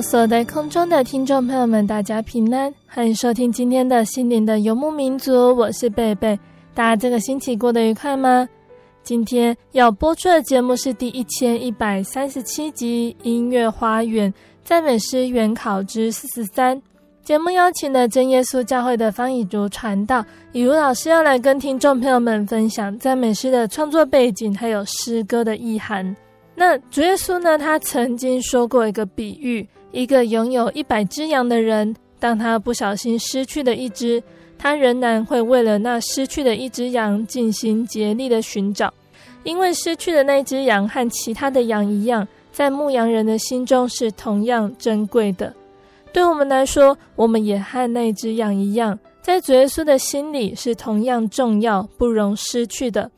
所在空中的听众朋友们，大家平安，欢迎收听今天的心灵的游牧民族，我是贝贝。大家这个星期过得愉快吗？今天要播出的节目是第一千一百三十七集《音乐花园赞美诗原考之四十三》。节目邀请了真耶稣教会的方以竹传道，以如老师要来跟听众朋友们分享赞美诗的创作背景，还有诗歌的意涵。那主耶稣呢？他曾经说过一个比喻：一个拥有一百只羊的人，当他不小心失去了一只，他仍然会为了那失去的一只羊进行竭力的寻找，因为失去的那只羊和其他的羊一样，在牧羊人的心中是同样珍贵的。对我们来说，我们也和那只羊一样，在主耶稣的心里是同样重要、不容失去的。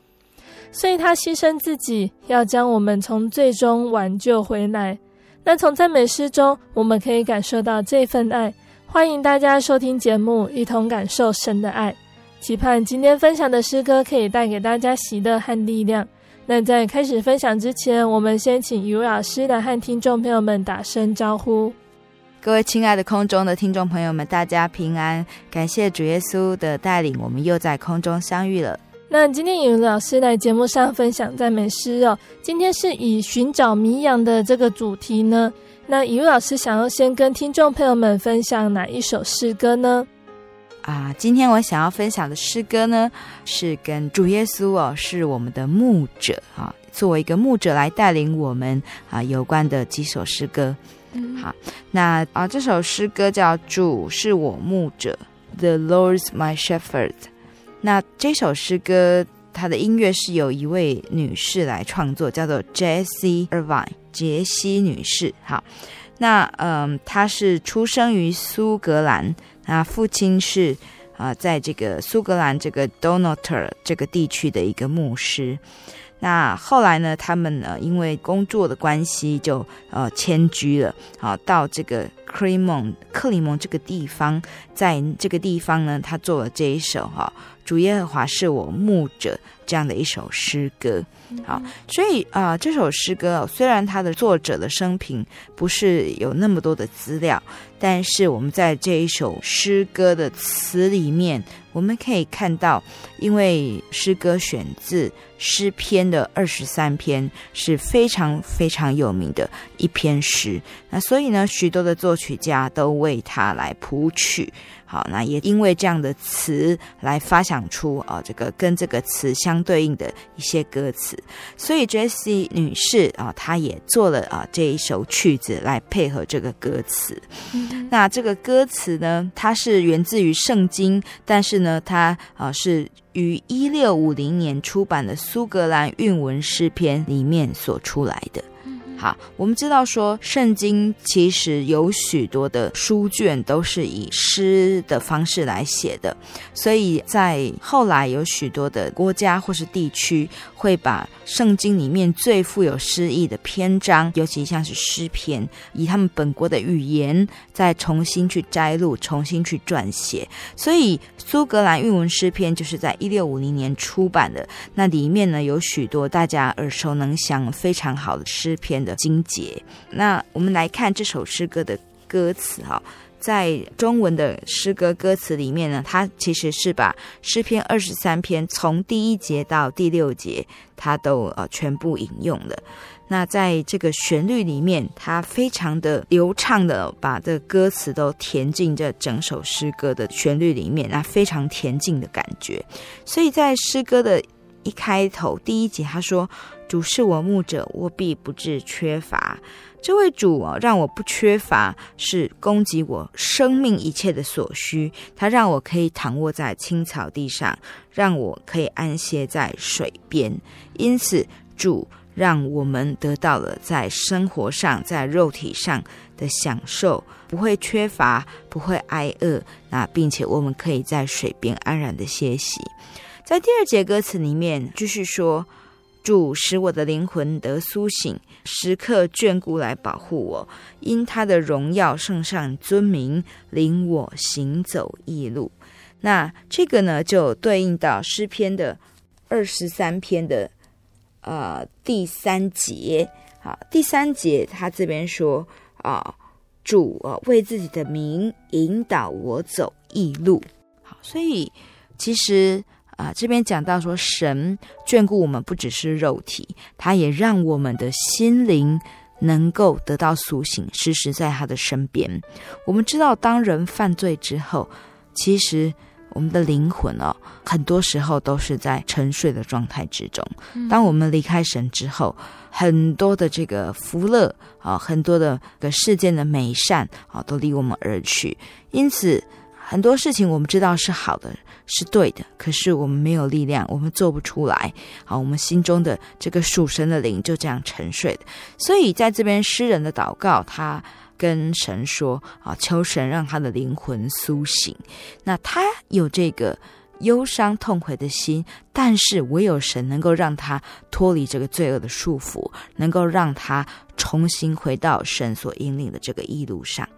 所以他牺牲自己，要将我们从最终挽救回来。那从赞美诗中，我们可以感受到这份爱。欢迎大家收听节目，一同感受神的爱。期盼今天分享的诗歌可以带给大家喜乐和力量。那在开始分享之前，我们先请于老师来和听众朋友们打声招呼。各位亲爱的空中的听众朋友们，大家平安！感谢主耶稣的带领，我们又在空中相遇了。那今天以如老师来节目上分享赞美诗哦，今天是以寻找迷羊的这个主题呢。那以如老师想要先跟听众朋友们分享哪一首诗歌呢？啊，今天我想要分享的诗歌呢，是跟主耶稣哦，是我们的牧者啊，作为一个牧者来带领我们啊有关的几首诗歌。嗯，好，那啊这首诗歌叫《主是我牧者》，The Lord's My Shepherd。那这首诗歌，它的音乐是由一位女士来创作，叫做 Jessie Irvine，杰西女士。好，那嗯，她是出生于苏格兰，那父亲是啊、在这个苏格兰这个 Donator 这个地区的一个牧师。那后来呢，他们呢，因为工作的关系就，呃迁居了，好到这个克里蒙克里蒙这个地方，在这个地方呢，他做了这一首哈。主耶和华是我牧者，这样的一首诗歌，好，所以啊、呃，这首诗歌虽然它的作者的生平不是有那么多的资料，但是我们在这一首诗歌的词里面，我们可以看到，因为诗歌选自诗篇的二十三篇，是非常非常有名的一篇诗，那所以呢，许多的作曲家都为它来谱曲。好，那也因为这样的词来发想出啊，这个跟这个词相对应的一些歌词，所以 Jessie 女士啊，她也做了啊这一首曲子来配合这个歌词。嗯、那这个歌词呢，它是源自于圣经，但是呢，它啊是于一六五零年出版的苏格兰韵文诗篇里面所出来的。好，我们知道说，圣经其实有许多的书卷都是以诗的方式来写的，所以在后来有许多的国家或是地区会把圣经里面最富有诗意的篇章，尤其像是诗篇，以他们本国的语言再重新去摘录、重新去撰写。所以苏格兰韵文诗篇就是在一六五零年出版的，那里面呢有许多大家耳熟能详、非常好的诗篇的精节。那我们来看这首诗歌的歌词哈。在中文的诗歌歌词里面呢，它其实是把诗篇二十三篇从第一节到第六节，它都呃全部引用了。那在这个旋律里面，它非常的流畅的把这歌词都填进这整首诗歌的旋律里面，那非常恬静的感觉。所以在诗歌的一开头第一节，他说：“主是我牧者，我必不致缺乏。”这位主啊，让我不缺乏，是供给我生命一切的所需。他让我可以躺卧在青草地上，让我可以安歇在水边。因此，主让我们得到了在生活上、在肉体上的享受，不会缺乏，不会挨饿。那并且我们可以在水边安然的歇息。在第二节歌词里面继续说。主使我的灵魂得苏醒，时刻眷顾来保护我，因他的荣耀圣上尊名，领我行走义路。那这个呢，就对应到诗篇的二十三篇的呃第三节。好，第三节他这边说啊，主啊为自己的名引导我走义路。好，所以其实。啊，这边讲到说，神眷顾我们不只是肉体，他也让我们的心灵能够得到苏醒，时时在他的身边。我们知道，当人犯罪之后，其实我们的灵魂哦，很多时候都是在沉睡的状态之中。当我们离开神之后，很多的这个福乐啊，很多的个世间的美善啊，都离我们而去。因此，很多事情我们知道是好的。是对的，可是我们没有力量，我们做不出来。好，我们心中的这个属神的灵就这样沉睡的。所以在这边诗人的祷告，他跟神说：“啊，求神让他的灵魂苏醒。”那他有这个忧伤痛悔的心，但是唯有神能够让他脱离这个罪恶的束缚，能够让他重新回到神所引领的这个一路上。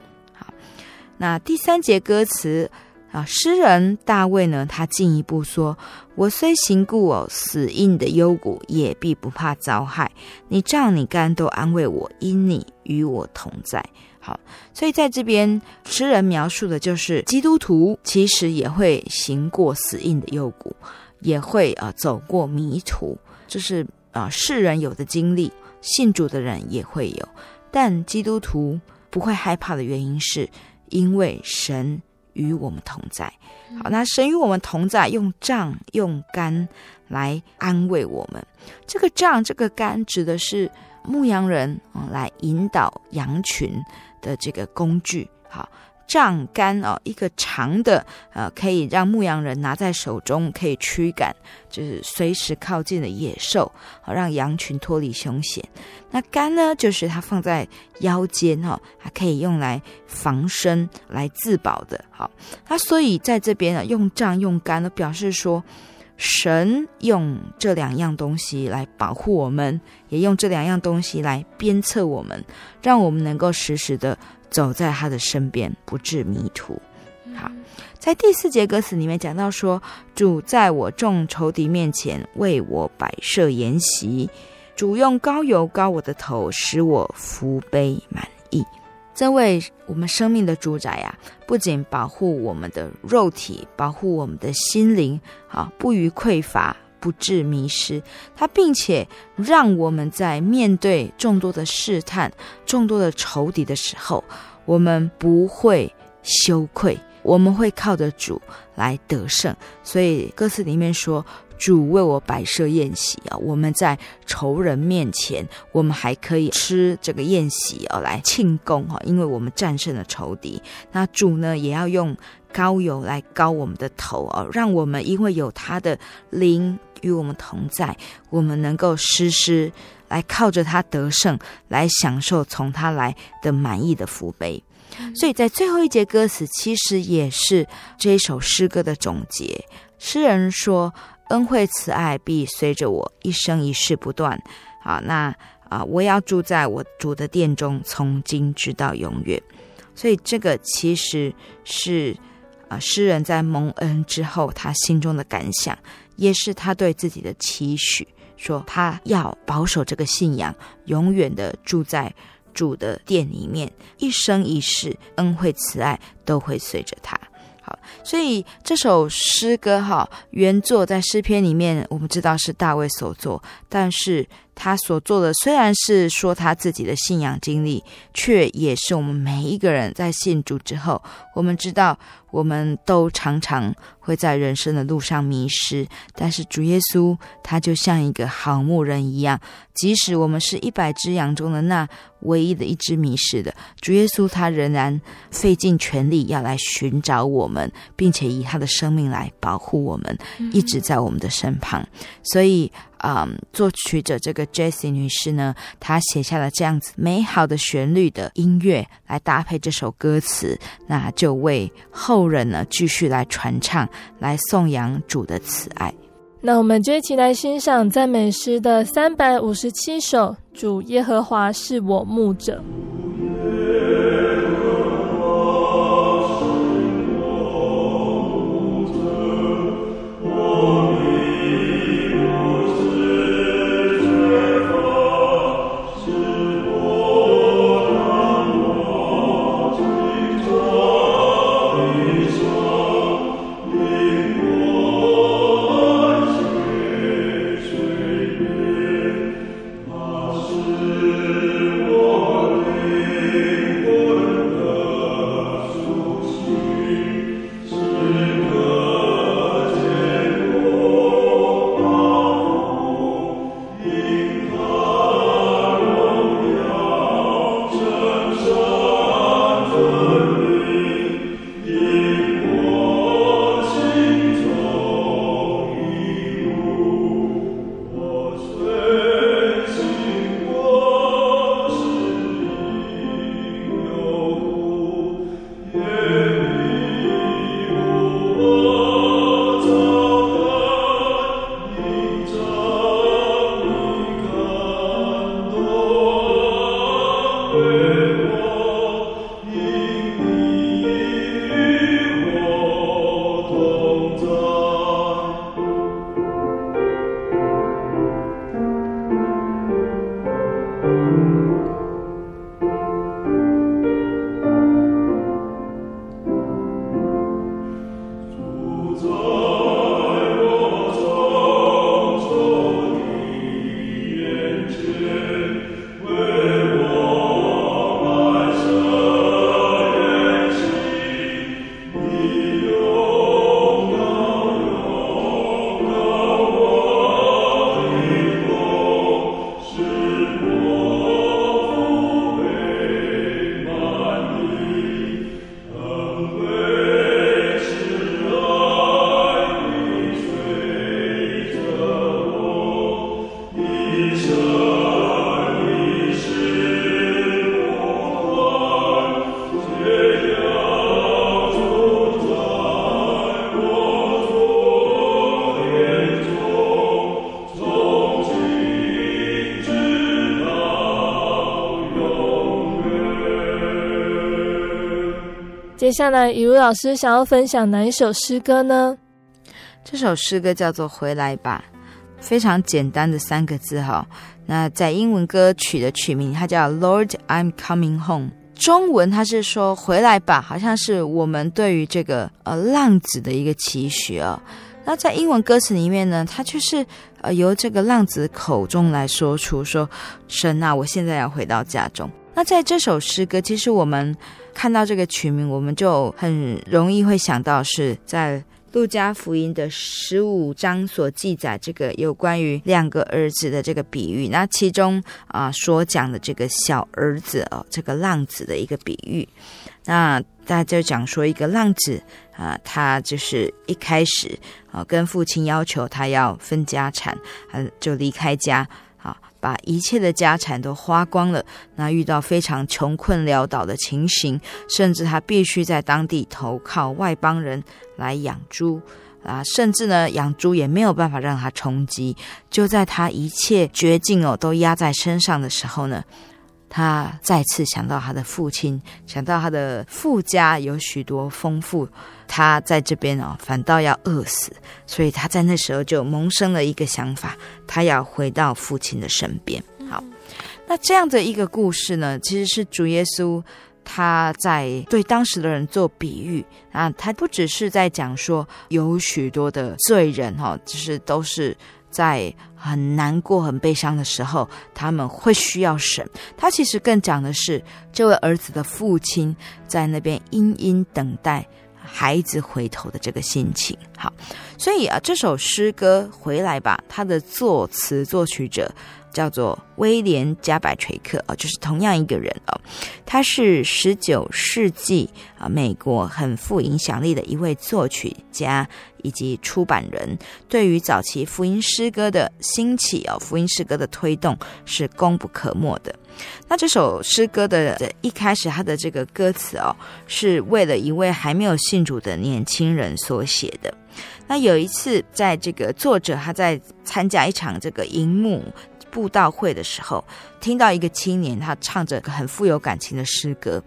那第三节歌词。啊，诗人大卫呢，他进一步说：“我虽行过哦死荫的幽谷，也必不怕遭害。你杖你竿都安慰我，因你与我同在。”好，所以在这边，诗人描述的就是基督徒其实也会行过死荫的幽谷，也会啊走过迷途，这是啊世人有的经历，信主的人也会有。但基督徒不会害怕的原因，是因为神。与我们同在，好，那神与我们同在，用杖用竿来安慰我们。这个杖这个竿指的是牧羊人啊，来引导羊群的这个工具，好。杖竿哦，一个长的，呃，可以让牧羊人拿在手中，可以驱赶，就是随时靠近的野兽，好让羊群脱离凶险。那竿呢，就是它放在腰间哈，还可以用来防身、来自保的。好，那所以在这边呢，用杖用竿呢，表示说，神用这两样东西来保护我们，也用这两样东西来鞭策我们，让我们能够时时的。走在他的身边，不致迷途。好，在第四节歌词里面讲到说，主在我众仇敌面前为我摆设筵席，主用膏油膏我的头，使我福杯满溢。这位我们生命的主宰呀、啊，不仅保护我们的肉体，保护我们的心灵，啊，不虞匮乏。不致迷失，他并且让我们在面对众多的试探、众多的仇敌的时候，我们不会羞愧，我们会靠着主来得胜。所以歌词里面说：“主为我摆设宴席啊，我们在仇人面前，我们还可以吃这个宴席啊，来庆功哈，因为我们战胜了仇敌。那主呢，也要用膏油来膏我们的头啊，让我们因为有他的灵。”与我们同在，我们能够时时来靠着他得胜，来享受从他来的满意的福杯。所以在最后一节歌词，其实也是这一首诗歌的总结。诗人说：“恩惠慈爱必随着我一生一世不断。好，那啊，我要住在我主的殿中，从今直到永远。所以这个其实是啊，诗人在蒙恩之后，他心中的感想，也是他对自己的期许，说他要保守这个信仰，永远的住在主的殿里面，一生一世恩惠慈爱都会随着他。好，所以这首诗歌哈，原作在诗篇里面，我们知道是大卫所作，但是他所做的虽然是说他自己的信仰经历，却也是我们每一个人在信主之后，我们知道我们都常常会在人生的路上迷失，但是主耶稣他就像一个好牧人一样，即使我们是一百只羊中的那唯一的一只迷失的，主耶稣他仍然费尽全力要来寻找我们，并且以他的生命来保护我们，一直在我们的身旁。所以，嗯，作曲者这个 Jessie 女士呢，她写下了这样子美好的旋律的音乐来搭配这首歌词，那就为后人呢继续来传唱，来颂扬主的慈爱。那我们就一起来欣赏赞美诗的三百五十七首。主耶和华是我牧者。下来，雨茹老师想要分享哪一首诗歌呢？这首诗歌叫做《回来吧》，非常简单的三个字哈。那在英文歌曲的曲名，它叫《Lord I'm Coming Home》。中文它是说“回来吧”，好像是我们对于这个呃浪子的一个期许哦。那在英文歌词里面呢，它却是呃由这个浪子口中来说出说：“神啊，我现在要回到家中。”那在这首诗歌，其实我们。看到这个曲名，我们就很容易会想到是在路加福音的十五章所记载这个有关于两个儿子的这个比喻。那其中啊所讲的这个小儿子哦，这个浪子的一个比喻。那大家就讲说一个浪子啊，他就是一开始啊跟父亲要求他要分家产，他就离开家。把一切的家产都花光了，那遇到非常穷困潦倒的情形，甚至他必须在当地投靠外邦人来养猪啊，甚至呢，养猪也没有办法让他充饥。就在他一切绝境哦都压在身上的时候呢，他再次想到他的父亲，想到他的富家有许多丰富，他在这边哦反倒要饿死，所以他在那时候就萌生了一个想法，他要回到父亲的身边。好，那这样的一个故事呢，其实是主耶稣。他在对当时的人做比喻啊，他不只是在讲说有许多的罪人哈，就是都是在很难过、很悲伤的时候，他们会需要神。他其实更讲的是这位儿子的父亲在那边殷殷等待孩子回头的这个心情。好，所以啊，这首诗歌回来吧，他的作词作曲者。叫做威廉加百垂克啊，就是同样一个人哦，他是十九世纪啊美国很富影响力的一位作曲家以及出版人，对于早期福音诗歌的兴起哦，福音诗歌的推动是功不可没的。那这首诗歌的一开始，他的这个歌词哦，是为了一位还没有信主的年轻人所写的。那有一次，在这个作者他在参加一场这个营牧。布道会的时候，听到一个青年，他唱着很富有感情的诗歌。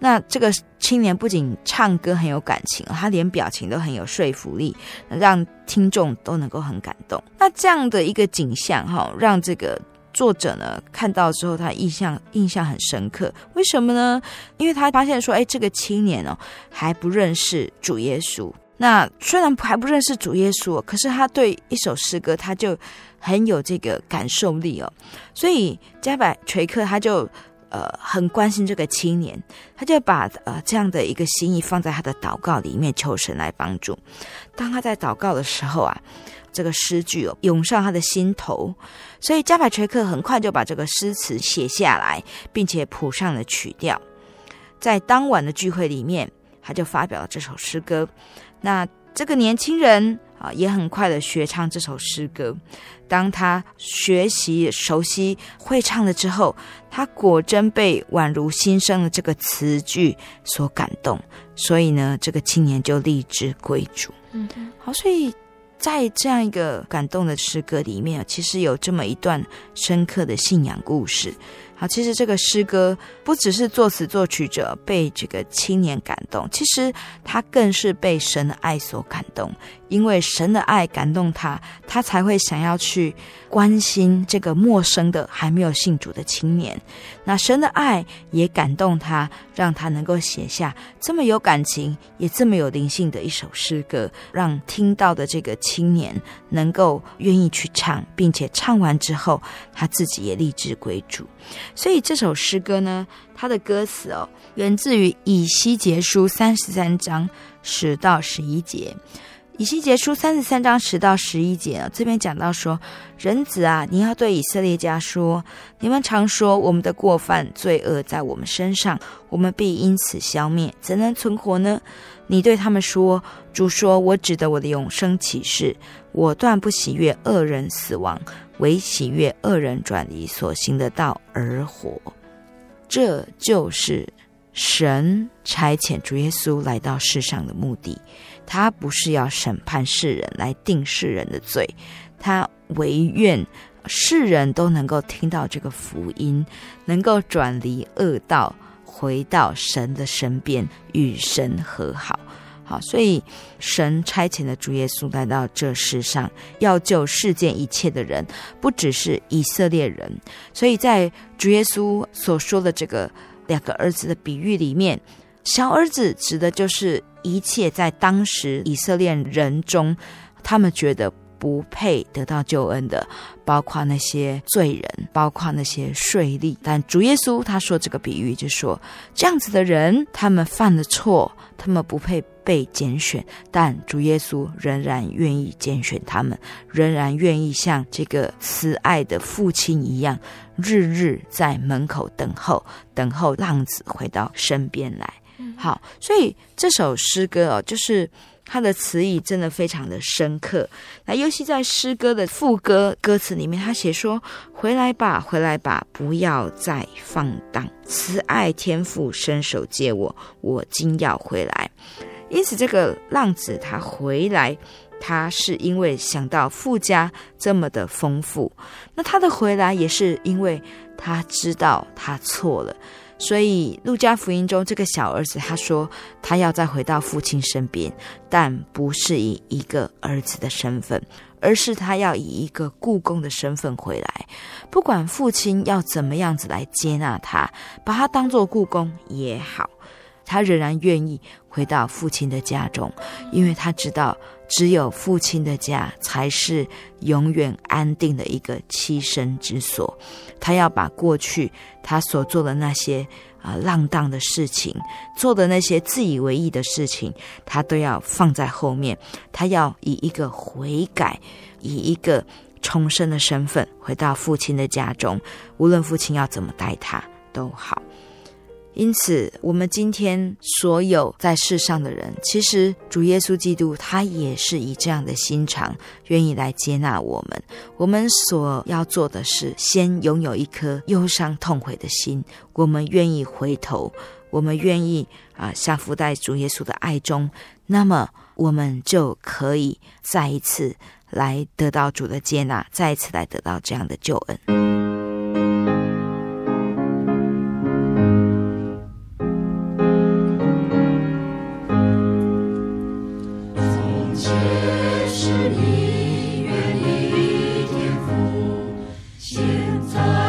那这个青年不仅唱歌很有感情，他连表情都很有说服力，让听众都能够很感动。那这样的一个景象，哈，让这个作者呢看到之后，他印象印象很深刻。为什么呢？因为他发现说，哎，这个青年哦还不认识主耶稣。那虽然还不认识主耶稣，可是他对一首诗歌，他就很有这个感受力哦。所以加百垂克他就呃很关心这个青年，他就把呃这样的一个心意放在他的祷告里面，求神来帮助。当他在祷告的时候啊，这个诗句哦涌上他的心头，所以加百垂克很快就把这个诗词写下来，并且谱上了曲调。在当晚的聚会里面，他就发表了这首诗歌。那这个年轻人啊，也很快的学唱这首诗歌。当他学习熟悉会唱了之后，他果真被宛如新生的这个词句所感动。所以呢，这个青年就立志归主。嗯，好，所以在这样一个感动的诗歌里面，其实有这么一段深刻的信仰故事。好，其实这个诗歌不只是作词作曲者被这个青年感动，其实他更是被神的爱所感动。因为神的爱感动他，他才会想要去关心这个陌生的还没有信主的青年。那神的爱也感动他，让他能够写下这么有感情也这么有灵性的一首诗歌，让听到的这个青年能够愿意去唱，并且唱完之后，他自己也立志归主。所以这首诗歌呢，它的歌词哦，源自于以西结书三十三章十到十一节。以西结书三十三章十到十一节啊，这边讲到说：“人子啊，你要对以色列家说，你们常说我们的过犯罪恶在我们身上，我们必因此消灭，怎能存活呢？你对他们说：主说，我指着我的永生起誓，我断不喜悦恶人死亡，为喜悦恶人转离所行的道而活。这就是神差遣主耶稣来到世上的目的。”他不是要审判世人来定世人的罪，他唯愿世人都能够听到这个福音，能够转离恶道，回到神的身边，与神和好。好，所以神差遣的主耶稣来到这世上，要救世间一切的人，不只是以色列人。所以在主耶稣所说的这个两个儿子的比喻里面，小儿子指的就是。一切在当时以色列人中，他们觉得不配得到救恩的，包括那些罪人，包括那些税吏。但主耶稣他说这个比喻，就说这样子的人，他们犯了错，他们不配被拣选，但主耶稣仍然愿意拣选他们，仍然愿意像这个慈爱的父亲一样，日日在门口等候，等候浪子回到身边来。好，所以这首诗歌哦，就是他的词意真的非常的深刻。那尤其在诗歌的副歌歌词里面，他写说：“回来吧，回来吧，不要再放荡，慈爱天父伸手接我，我今要回来。”因此，这个浪子他回来，他是因为想到富家这么的丰富，那他的回来也是因为他知道他错了。所以，路加福音中这个小儿子他说，他要再回到父亲身边，但不是以一个儿子的身份，而是他要以一个雇工的身份回来。不管父亲要怎么样子来接纳他，把他当做雇工也好，他仍然愿意回到父亲的家中，因为他知道。只有父亲的家才是永远安定的一个栖身之所。他要把过去他所做的那些啊、浪荡的事情，做的那些自以为意的事情，他都要放在后面。他要以一个悔改，以一个重生的身份回到父亲的家中，无论父亲要怎么待他都好。因此，我们今天所有在世上的人，其实主耶稣基督他也是以这样的心肠，愿意来接纳我们。我们所要做的是，先拥有一颗忧伤痛悔的心，我们愿意回头，我们愿意啊，降服在主耶稣的爱中，那么我们就可以再一次来得到主的接纳，再一次来得到这样的救恩。是你愿意天赋，现在。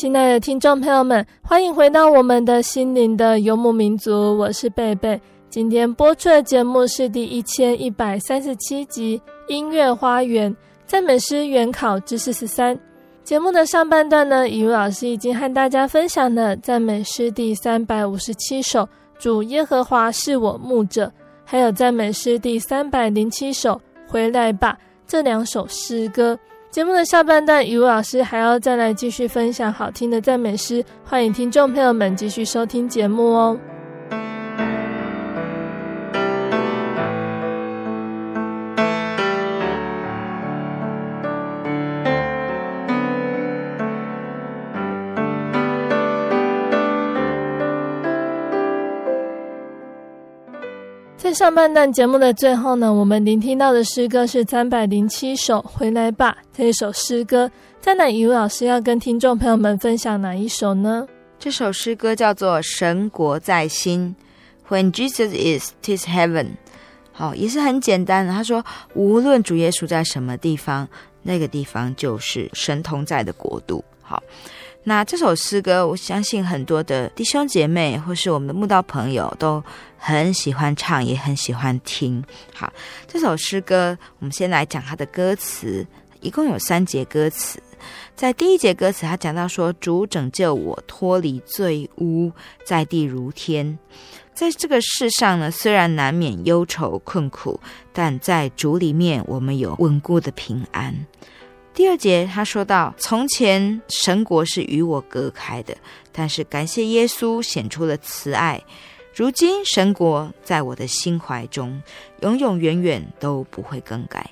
亲爱的听众朋友们，欢迎回到我们的心灵的游牧民族，我是贝贝。今天播出的节目是第一千一百三十七集《音乐花园赞美诗原考之四十三》。节目的上半段呢，以如老师已经和大家分享了赞美诗第三百五十七首《主耶和华是我牧者》，还有赞美诗第三百零七首《回来吧》这两首诗歌。节目的下半段，雨露老师还要再来继续分享好听的赞美诗，欢迎听众朋友们继续收听节目哦。在上半段节目的最后呢，我们聆听到的诗歌是三百零七首《回来吧》这一首诗歌。在哪，以如老师要跟听众朋友们分享哪一首呢？这首诗歌叫做《神国在心》，When Jesus is, 'tis heaven。好，也是很简单的。他说，无论主耶稣在什么地方，那个地方就是神同在的国度。好。那这首诗歌，我相信很多的弟兄姐妹或是我们的慕道朋友都很喜欢唱，也很喜欢听。好，这首诗歌，我们先来讲它的歌词，一共有三节歌词。在第一节歌词，他讲到说：“主拯救我，脱离罪污，在地如天。”在这个世上呢，虽然难免忧愁困苦，但在主里面，我们有稳固的平安。第二节，他说到：“从前神国是与我隔开的，但是感谢耶稣显出了慈爱。如今神国在我的心怀中，永永远远都不会更改。”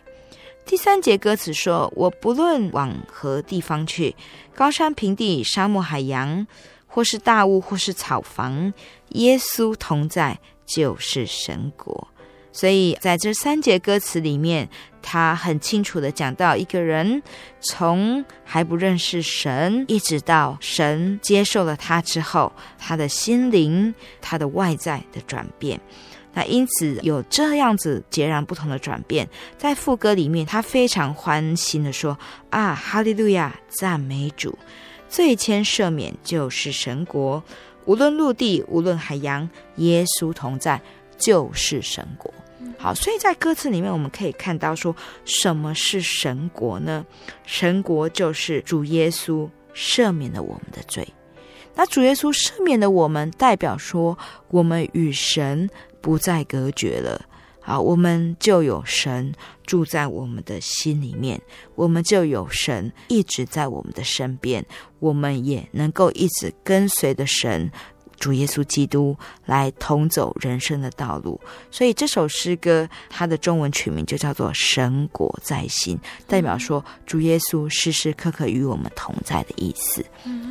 第三节歌词说：“我不论往何地方去，高山平地、沙漠海洋，或是大屋，或是草房，耶稣同在，就是神国。”所以在这三节歌词里面，他很清楚地讲到一个人从还不认识神，一直到神接受了他之后，他的心灵、他的外在的转变。那因此有这样子截然不同的转变。在副歌里面，他非常欢欣地说：“啊，哈利路亚，赞美主，罪愆赦免就是神国，无论陆地，无论海洋，耶稣同在，就是神国。”好，所以在歌词里面，我们可以看到说，什么是神国呢？神国就是主耶稣赦免了我们的罪。那主耶稣赦免了我们，代表说我们与神不再隔绝了。好，我们就有神住在我们的心里面，我们就有神一直在我们的身边，我们也能够一直跟随着神。主耶稣基督来同走人生的道路，所以这首诗歌它的中文取名就叫做“神果在心”，代表说主耶稣时时刻刻与我们同在的意思。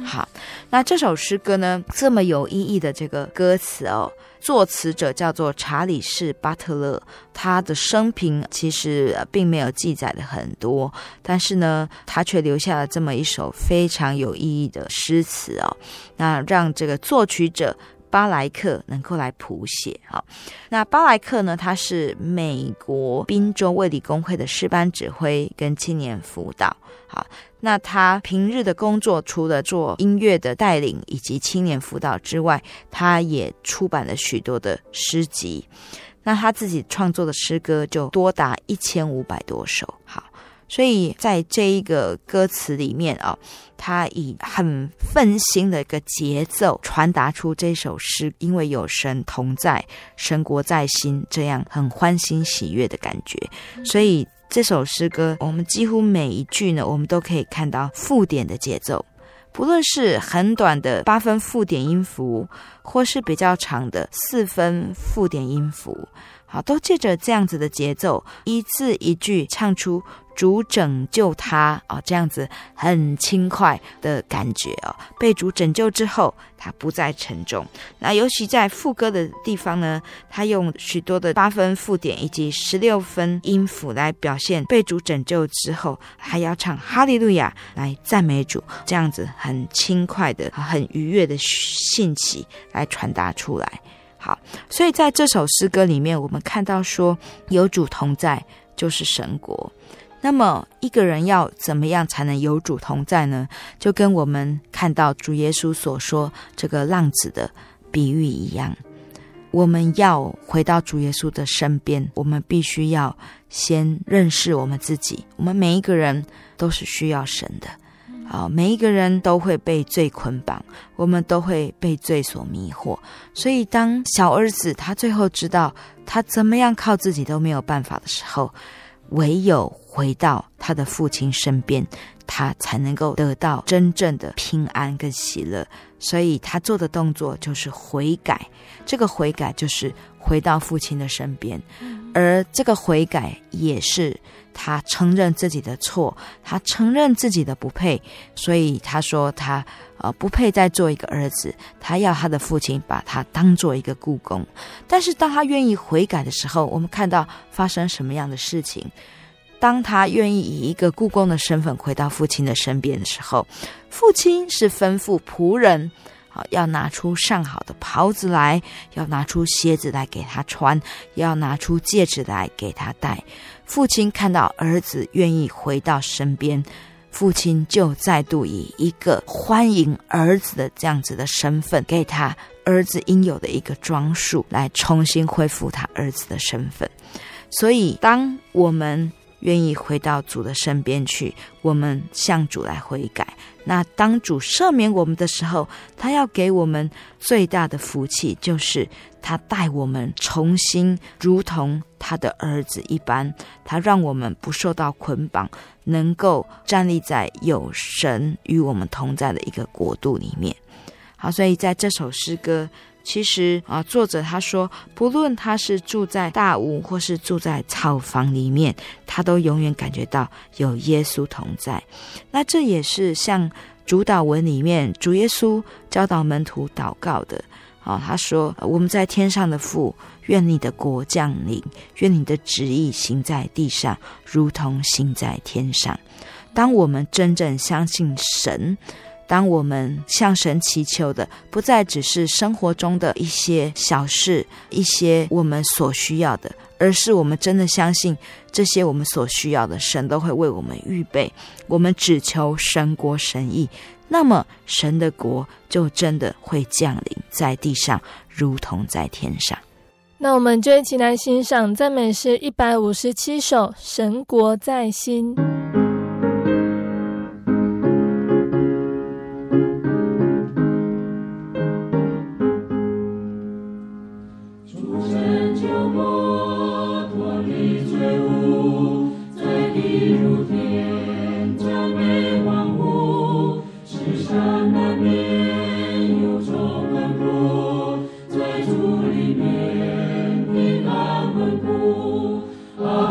好，那这首诗歌呢，这么有意义的这个歌词哦。作词者叫做查理士·巴特勒，他的生平其实并没有记载的很多，但是呢，他却留下了这么一首非常有意义的诗词哦，那让这个作曲者巴莱克能够来谱写啊。那巴莱克呢，他是美国宾州卫理公会的师班指挥跟青年辅导，好。那他平日的工作，除了做音乐的带领以及青年辅导之外，他也出版了许多的诗集。那他自己创作的诗歌就多达一千五百多首。好，所以在这一个歌词里面啊、他以很奋心的一个节奏传达出这首诗，因为有神同在，神国在心，这样很欢欣喜悦的感觉，所以。这首诗歌，我们几乎每一句呢，我们都可以看到附点的节奏，不论是很短的八分附点音符，或是比较长的四分附点音符，好，都借着这样子的节奏，一字一句唱出。主拯救他哦，这样子很轻快的感觉哦。被主拯救之后，他不再沉重。那尤其在副歌的地方呢，他用许多的八分附点以及十六分音符来表现被主拯救之后，还要唱哈利路亚来赞美主，这样子很轻快的、很愉悦的兴起来传达出来。好，所以在这首诗歌里面，我们看到说有主同在就是神国。那么一个人要怎么样才能有主同在呢？就跟我们看到主耶稣所说这个浪子的比喻一样，我们要回到主耶稣的身边，我们必须要先认识我们自己。我们每一个人都是需要神的，啊，每一个人都会被罪捆绑，我们都会被罪所迷惑。所以，当小儿子他最后知道他怎么样靠自己都没有办法的时候，唯有回到他的父亲身边，他才能够得到真正的平安跟喜乐。所以他做的动作就是悔改，这个悔改就是回到父亲的身边，而这个悔改也是他承认自己的错，他承认自己的不配，所以他说他呃不配再做一个儿子，他要他的父亲把他当做一个故宫。但是当他愿意悔改的时候，我们看到发生什么样的事情？当他愿意以一个故工的身份回到父亲的身边的时候，父亲是吩咐仆人，好要拿出上好的袍子来，要拿出鞋子来给他穿，要拿出戒指来给他戴。父亲看到儿子愿意回到身边，父亲就再度以一个欢迎儿子的这样子的身份，给他儿子应有的一个装束，来重新恢复他儿子的身份。所以，当我们愿意回到主的身边去，我们向主来悔改。那当主赦免我们的时候，他要给我们最大的福气，就是他带我们重新如同他的儿子一般，他让我们不受到捆绑，能够站立在有神与我们同在的一个国度里面。好，所以在这首诗歌。其实啊，作者他说，不论他是住在大屋或是住在草房里面，他都永远感觉到有耶稣同在。那这也是像主祷文里面主耶稣教导门徒祷告的啊。他说：“我们在天上的父，愿你的国降临，愿你的旨意行在地上，如同行在天上。”当我们真正相信神。当我们向神祈求的不再只是生活中的一些小事，一些我们所需要的，而是我们真的相信这些我们所需要的，神都会为我们预备。我们只求神国神意，那么神的国就真的会降临在地上，如同在天上。那我们就一起来欣赏赞美诗一百五十七首《神国在心》。那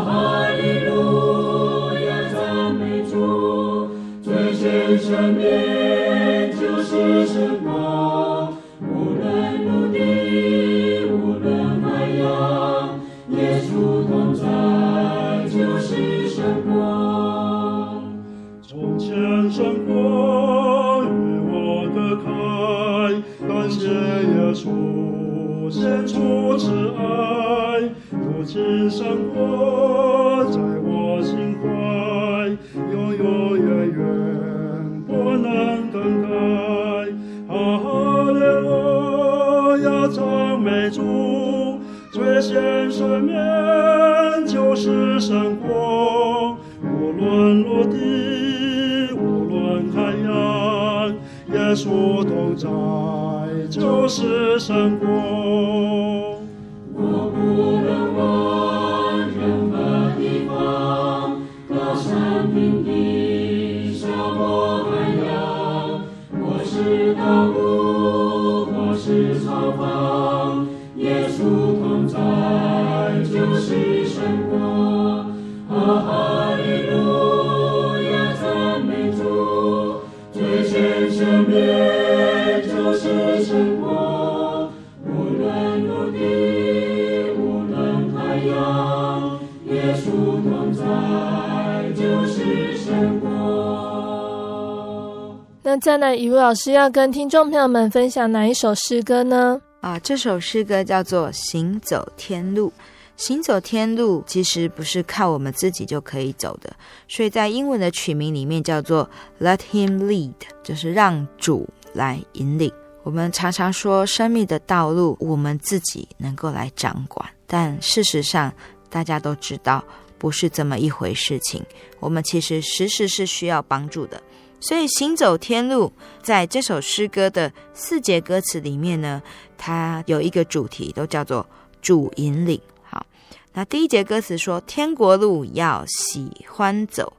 老师要跟听众朋友们分享哪一首诗歌呢？啊，这首诗歌叫做《行走天路》。行走天路其实不是靠我们自己就可以走的，所以在英文的取名里面叫做 Let Him Lead，就是让主来引领。我们常常说生命的道路我们自己能够来掌管，但事实上大家都知道不是这么一回事情。我们其实时时是需要帮助的。所以行走天路在这首诗歌的四节歌词里面呢，它有一个主题，都叫做主引领。好，那第一节歌词说天国路要喜欢走，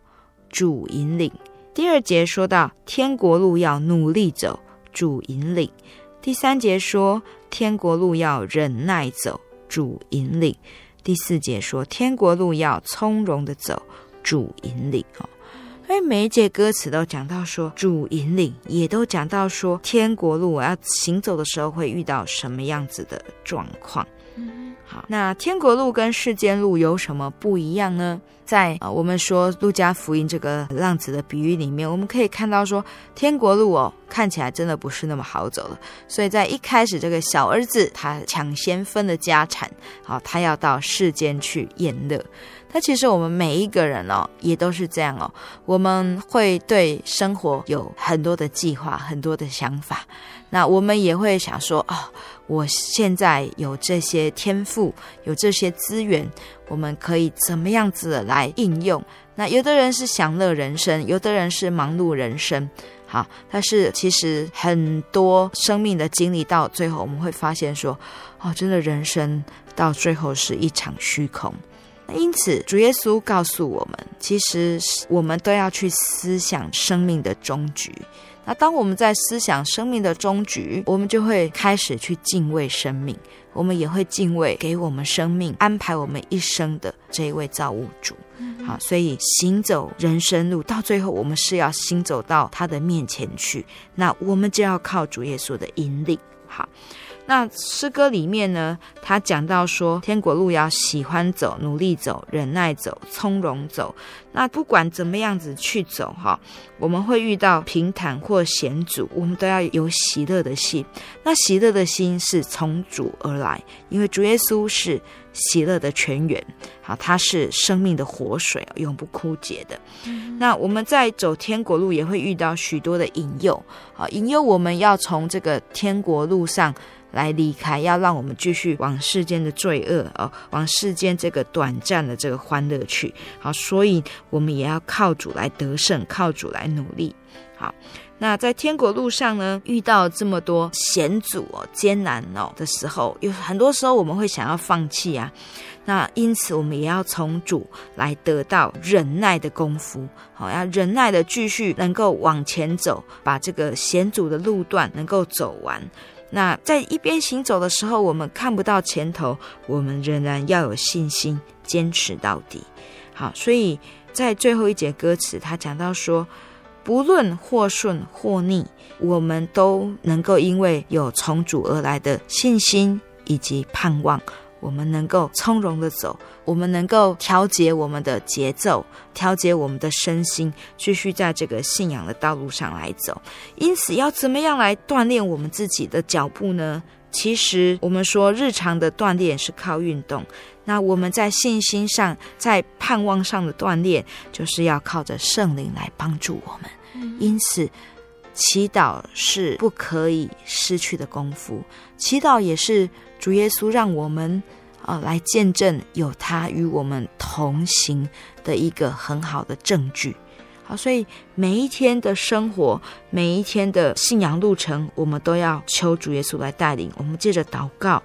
主引领；第二节说到天国路要努力走，主引领；第三节说天国路要忍耐走，主引领；第四节说天国路要从容的走，主引领。因为每一节歌词都讲到说主引领，也都讲到说天国路我要行走的时候会遇到什么样子的状况。好，那天国路跟世间路有什么不一样呢？在啊，我们说路加福音这个浪子的比喻里面，我们可以看到说天国路哦，看起来真的不是那么好走了。所以在一开始，这个小儿子他抢先分了家产，好，他要到世间去宴乐。那其实我们每一个人哦，也都是这样哦。我们会对生活有很多的计划，很多的想法。那我们也会想说，哦，我现在有这些天赋，有这些资源，我们可以怎么样子来应用？那有的人是享乐人生，有的人是忙碌人生。好，但是其实很多生命的经历到最后，我们会发现说，哦，真的人生到最后是一场虚空。因此，主耶稣告诉我们，其实我们都要去思想生命的终局。那当我们在思想生命的终局，我们就会开始去敬畏生命，我们也会敬畏给我们生命安排我们一生的这一位造物主。好，所以行走人生路，到最后我们是要行走到他的面前去。那我们就要靠主耶稣的引领。好。那诗歌里面呢，他讲到说，天国路要喜欢走、努力走、忍耐走、从容走。那不管怎么样子去走哈，我们会遇到平坦或险阻，我们都要有喜乐的心。那喜乐的心是从主而来，因为主耶稣是喜乐的泉源，好，他是生命的活水，永不枯竭的。那我们在走天国路，也会遇到许多的引诱，好，引诱我们要从这个天国路上。来离开，要让我们继续往世间的罪恶哦，往世间这个短暂的这个欢乐去。好，所以我们也要靠主来得胜，靠主来努力。好，那在天国路上呢，遇到这么多险阻哦、艰难哦的时候，有很多时候我们会想要放弃啊。那因此，我们也要从主来得到忍耐的功夫。好，要忍耐的继续能够往前走，把这个险阻的路段能够走完。那在一边行走的时候，我们看不到前头，我们仍然要有信心，坚持到底。好，所以在最后一节歌词，他讲到说，不论或顺或逆，我们都能够因为有从主而来的信心以及盼望。我们能够从容的走，我们能够调节我们的节奏，调节我们的身心，继续在这个信仰的道路上来走。因此，要怎么样来锻炼我们自己的脚步呢？其实，我们说日常的锻炼是靠运动，那我们在信心上、在盼望上的锻炼，就是要靠着圣灵来帮助我们。因此，祈祷是不可以失去的功夫，祈祷也是。主耶稣让我们啊来见证有他与我们同行的一个很好的证据。好，所以每一天的生活，每一天的信仰路程，我们都要求主耶稣来带领。我们借着祷告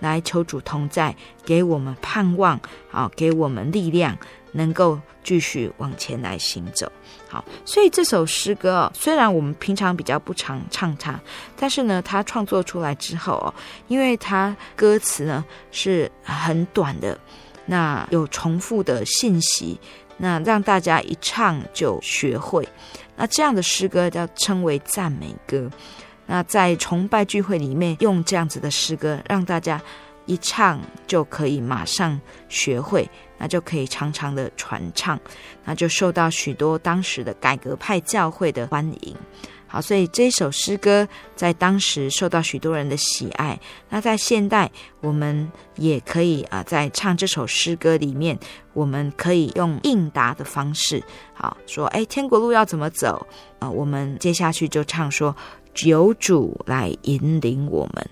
来求主同在，给我们盼望，啊，给我们力量。能够继续往前来行走，好，所以这首诗歌哦，虽然我们平常比较不常唱它，但是呢，它创作出来之后哦，因为它歌词呢是很短的，那有重复的信息，那让大家一唱就学会，那这样的诗歌叫称为赞美歌，那在崇拜聚会里面用这样子的诗歌，让大家一唱就可以马上学会。那就可以常常的传唱，那就受到许多当时的改革派教会的欢迎。好，所以这首诗歌在当时受到许多人的喜爱。那在现代，我们也可以啊，在唱这首诗歌里面，我们可以用应答的方式，好说，哎，天国路要怎么走啊？我们接下去就唱说，有主来引领我们。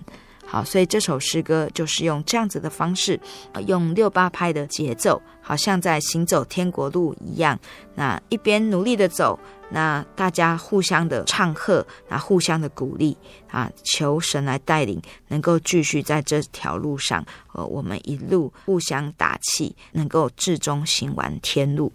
好，所以这首诗歌就是用这样子的方式，用六八拍的节奏，好像在行走天国路一样。那一边努力的走，那大家互相的唱和，那互相的鼓励啊，求神来带领，能够继续在这条路上，呃，我们一路互相打气，能够至终行完天路。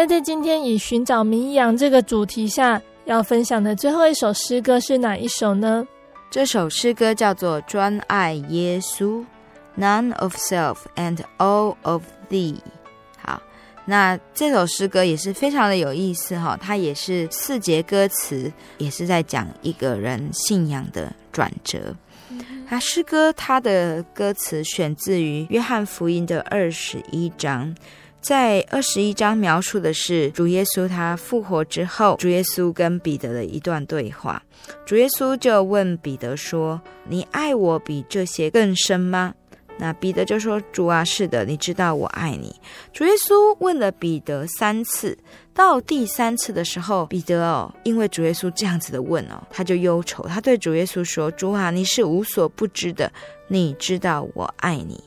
那在今天以寻找迷羊这个主题下，要分享的最后一首诗歌是哪一首呢？这首诗歌叫做《专爱耶稣》，None of self and all of thee。好，那这首诗歌也是非常的有意思哈，它也是四节歌词，也是在讲一个人信仰的转折。它诗歌它的歌词选自于约翰福音的二十一章。在二十一章描述的是主耶稣他复活之后，主耶稣跟彼得的一段对话。主耶稣就问彼得说：“你爱我比这些更深吗？”那彼得就说：“主啊，是的，你知道我爱你。”主耶稣问了彼得三次，到第三次的时候，彼得哦，因为主耶稣这样子的问哦，他就忧愁，他对主耶稣说：“主啊，你是无所不知的，你知道我爱你。”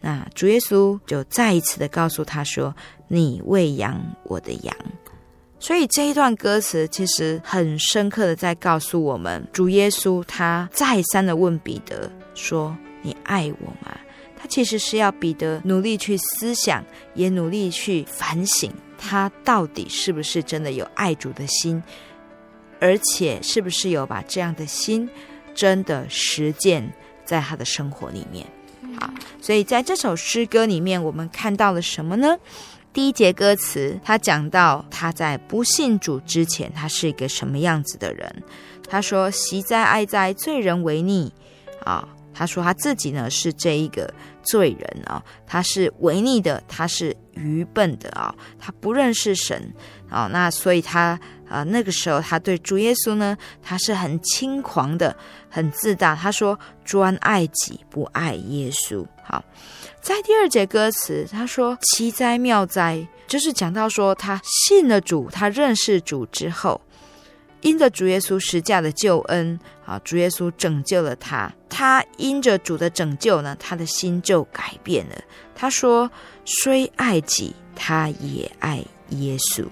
那主耶稣就再一次的告诉他说：“你喂养我的羊。”所以这一段歌词其实很深刻的在告诉我们，主耶稣他再三的问彼得说：“你爱我吗？”他其实是要彼得努力去思想，也努力去反省，他到底是不是真的有爱主的心，而且是不是有把这样的心真的实践在他的生活里面。好，所以在这首诗歌里面，我们看到了什么呢？第一节歌词，他讲到他在不信主之前，他是一个什么样子的人。他说：“昔在爱在，罪人为逆啊。”他说他自己呢是这一个罪人啊，他是违逆的，他是愚笨的啊，他不认识神啊。那所以他啊那个时候他对主耶稣呢，他是很轻狂的，很自大。他说专爱己不爱耶稣。好，在第二节歌词他说奇哉妙哉，就是讲到说他信了主，他认识主之后。因着主耶稣十架的救恩，啊，主耶稣拯救了他。他因着主的拯救呢，他的心就改变了。他说：“虽爱己，他也爱耶稣。”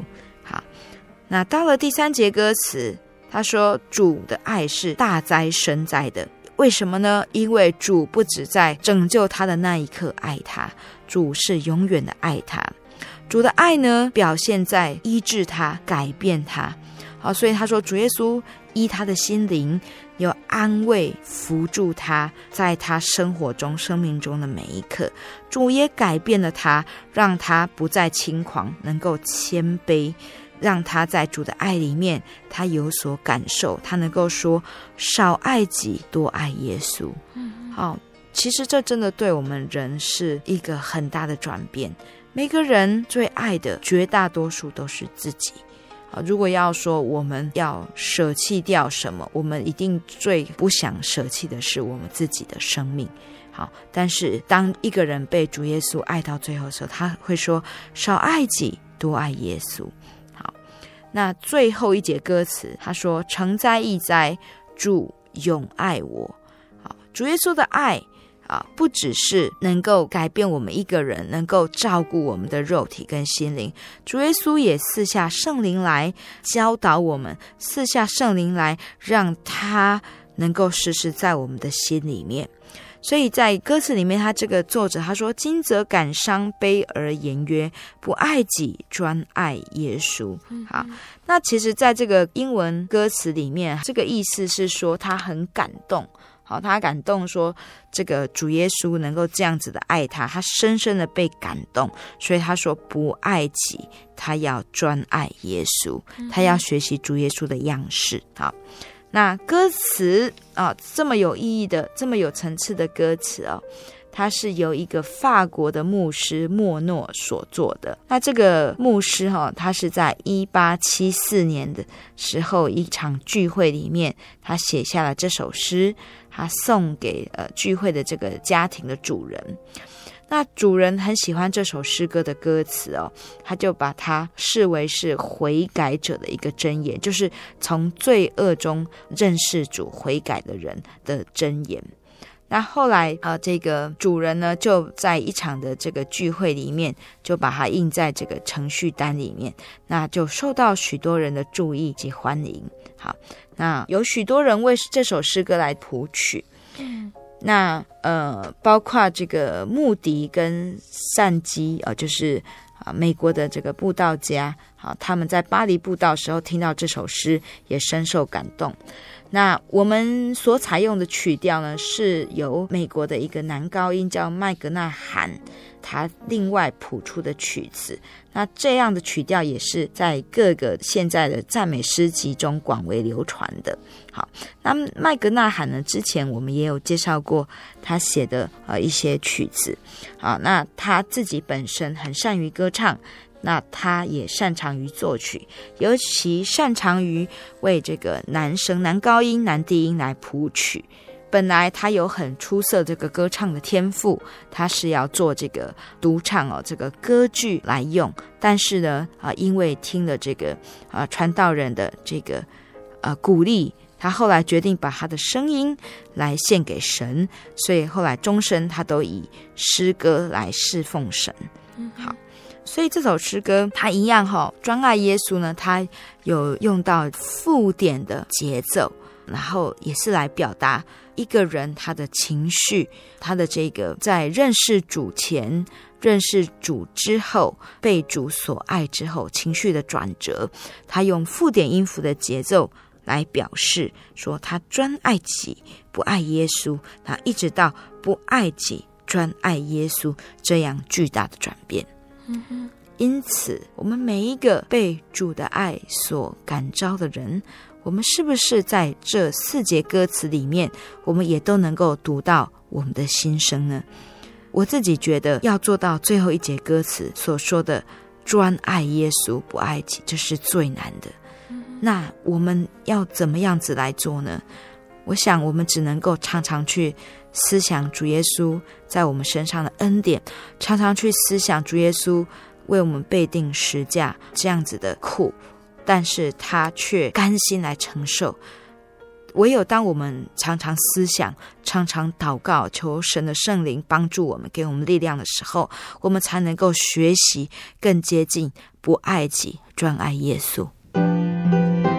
那到了第三节歌词，他说：“主的爱是大哉深哉的。为什么呢？因为主不止在拯救他的那一刻爱他，主是永远的爱他。主的爱呢，表现在医治他、改变他。”好，所以他说，主耶稣医他的心灵，有安慰扶助他，在他生活中、生命中的每一刻，主也改变了他，让他不再轻狂，能够谦卑，让他在主的爱里面，他有所感受，他能够说少爱己，多爱耶稣。好，其实这真的对我们人是一个很大的转变。每个人最爱的，绝大多数都是自己。啊，如果要说我们要舍弃掉什么，我们一定最不想舍弃的是我们自己的生命。好，但是当一个人被主耶稣爱到最后的时候，他会说：“少爱己，多爱耶稣。”那最后一节歌词，他说：“诚哉义哉，主永爱我。”好，主耶稣的爱。啊，不只是能够改变我们一个人，能够照顾我们的肉体跟心灵，主耶稣也赐下圣灵来教导我们，赐下圣灵来让他能够时时在我们的心里面。所以在歌词里面，他这个作者他说：“今则感伤悲而言曰，不爱己，专爱耶稣。”好，那其实在这个英文歌词里面，这个意思是说他很感动。好，他感动说，这个主耶稣能够这样子的爱他，他深深的被感动，所以他说不爱己，他要专爱耶稣，他要学习主耶稣的样式。好，那歌词啊，这么有意义的，这么有层次的歌词哦。它是由一个法国的牧师莫诺所做的。那这个牧师哈，他是在一八七四年的时候一场聚会里面，他写下了这首诗，他送给呃聚会的这个家庭的主人。那主人很喜欢这首诗歌的歌词哦，他就把它视为是悔改者的一个箴言，就是从罪恶中认识主、悔改的人的箴言。那后来啊、呃，这个主人呢，就在一场的这个聚会里面，就把它印在这个程序单里面，那就受到许多人的注意及欢迎。好，那有许多人为这首诗歌来谱曲。那呃，包括这个穆迪跟善基啊、呃，就是啊，美国的这个布道家，好，他们在巴黎布道时候听到这首诗，也深受感动。那我们所采用的曲调呢，是由美国的一个男高音叫麦格纳罕，他另外谱出的曲子。那这样的曲调也是在各个现在的赞美诗集中广为流传的。好，那麦格纳罕呢，之前我们也有介绍过他写的呃一些曲子。好，那他自己本身很善于歌唱。那他也擅长于作曲，尤其擅长于为这个男声、男高音、男低音来谱曲。本来他有很出色这个歌唱的天赋，他是要做这个独唱哦，这个歌剧来用。但是呢，啊，因为听了这个啊传道人的这个呃鼓励，他后来决定把他的声音来献给神，所以后来终身他都以诗歌来侍奉神。好。所以这首诗歌，它一样哈，专爱耶稣呢，它有用到附点的节奏，然后也是来表达一个人他的情绪，他的这个在认识主前、认识主之后、被主所爱之后情绪的转折。他用附点音符的节奏来表示说，他专爱己，不爱耶稣，他一直到不爱己，专爱耶稣这样巨大的转变。因此，我们每一个被主的爱所感召的人，我们是不是在这四节歌词里面，我们也都能够读到我们的心声呢？我自己觉得要做到最后一节歌词所说的“专爱耶稣，不爱己”，这是最难的。那我们要怎么样子来做呢？我想，我们只能够常常去思想主耶稣在我们身上的恩典，常常去思想主耶稣为我们背定十架这样子的苦，但是他却甘心来承受。唯有当我们常常思想、常常祷告，求神的圣灵帮助我们，给我们力量的时候，我们才能够学习更接近不爱己，专爱耶稣。Thank you.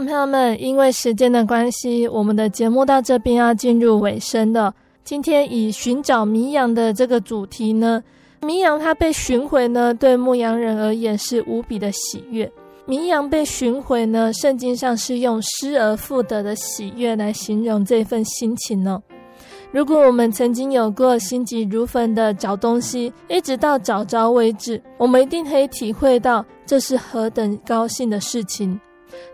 朋友们，因为时间的关系，我们的节目到这边要进入尾声了。今天以寻找迷羊的这个主题呢，迷羊它被寻回呢，对牧羊人而言是无比的喜悦。迷羊被寻回呢，圣经上是用失而复得的喜悦来形容这份心情呢。如果我们曾经有过心急如焚的找东西，一直到找着为止，我们一定可以体会到这是何等高兴的事情。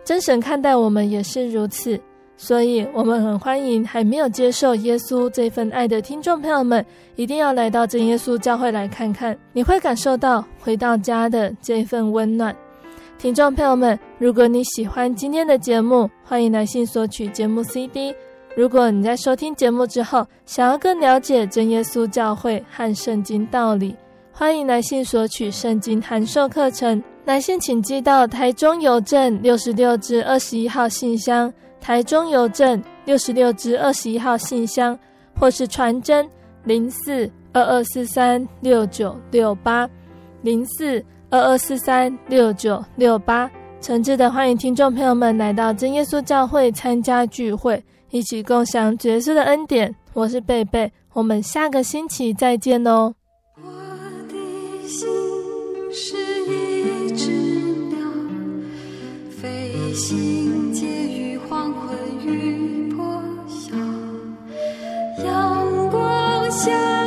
真神看待我们也是如此，所以我们很欢迎还没有接受耶稣这份爱的听众朋友们，一定要来到真耶稣教会来看看，你会感受到回到家的这份温暖。听众朋友们，如果你喜欢今天的节目，欢迎来信索取节目 CD。如果你在收听节目之后，想要更了解真耶稣教会和圣经道理，欢迎来信索取圣经函授课程。来信请寄到台中邮政六十六至二十一号信箱，台中邮政六十六至二十一号信箱，或是传真零四二二四三六九六八零四二二四三六九六八，诚挚的欢迎听众朋友们来到真耶稣教会参加聚会，一起共享耶稣的恩典。我是贝贝，我们下个星期再见哦。心是一只鸟，飞行介于黄昏与破晓，阳光下。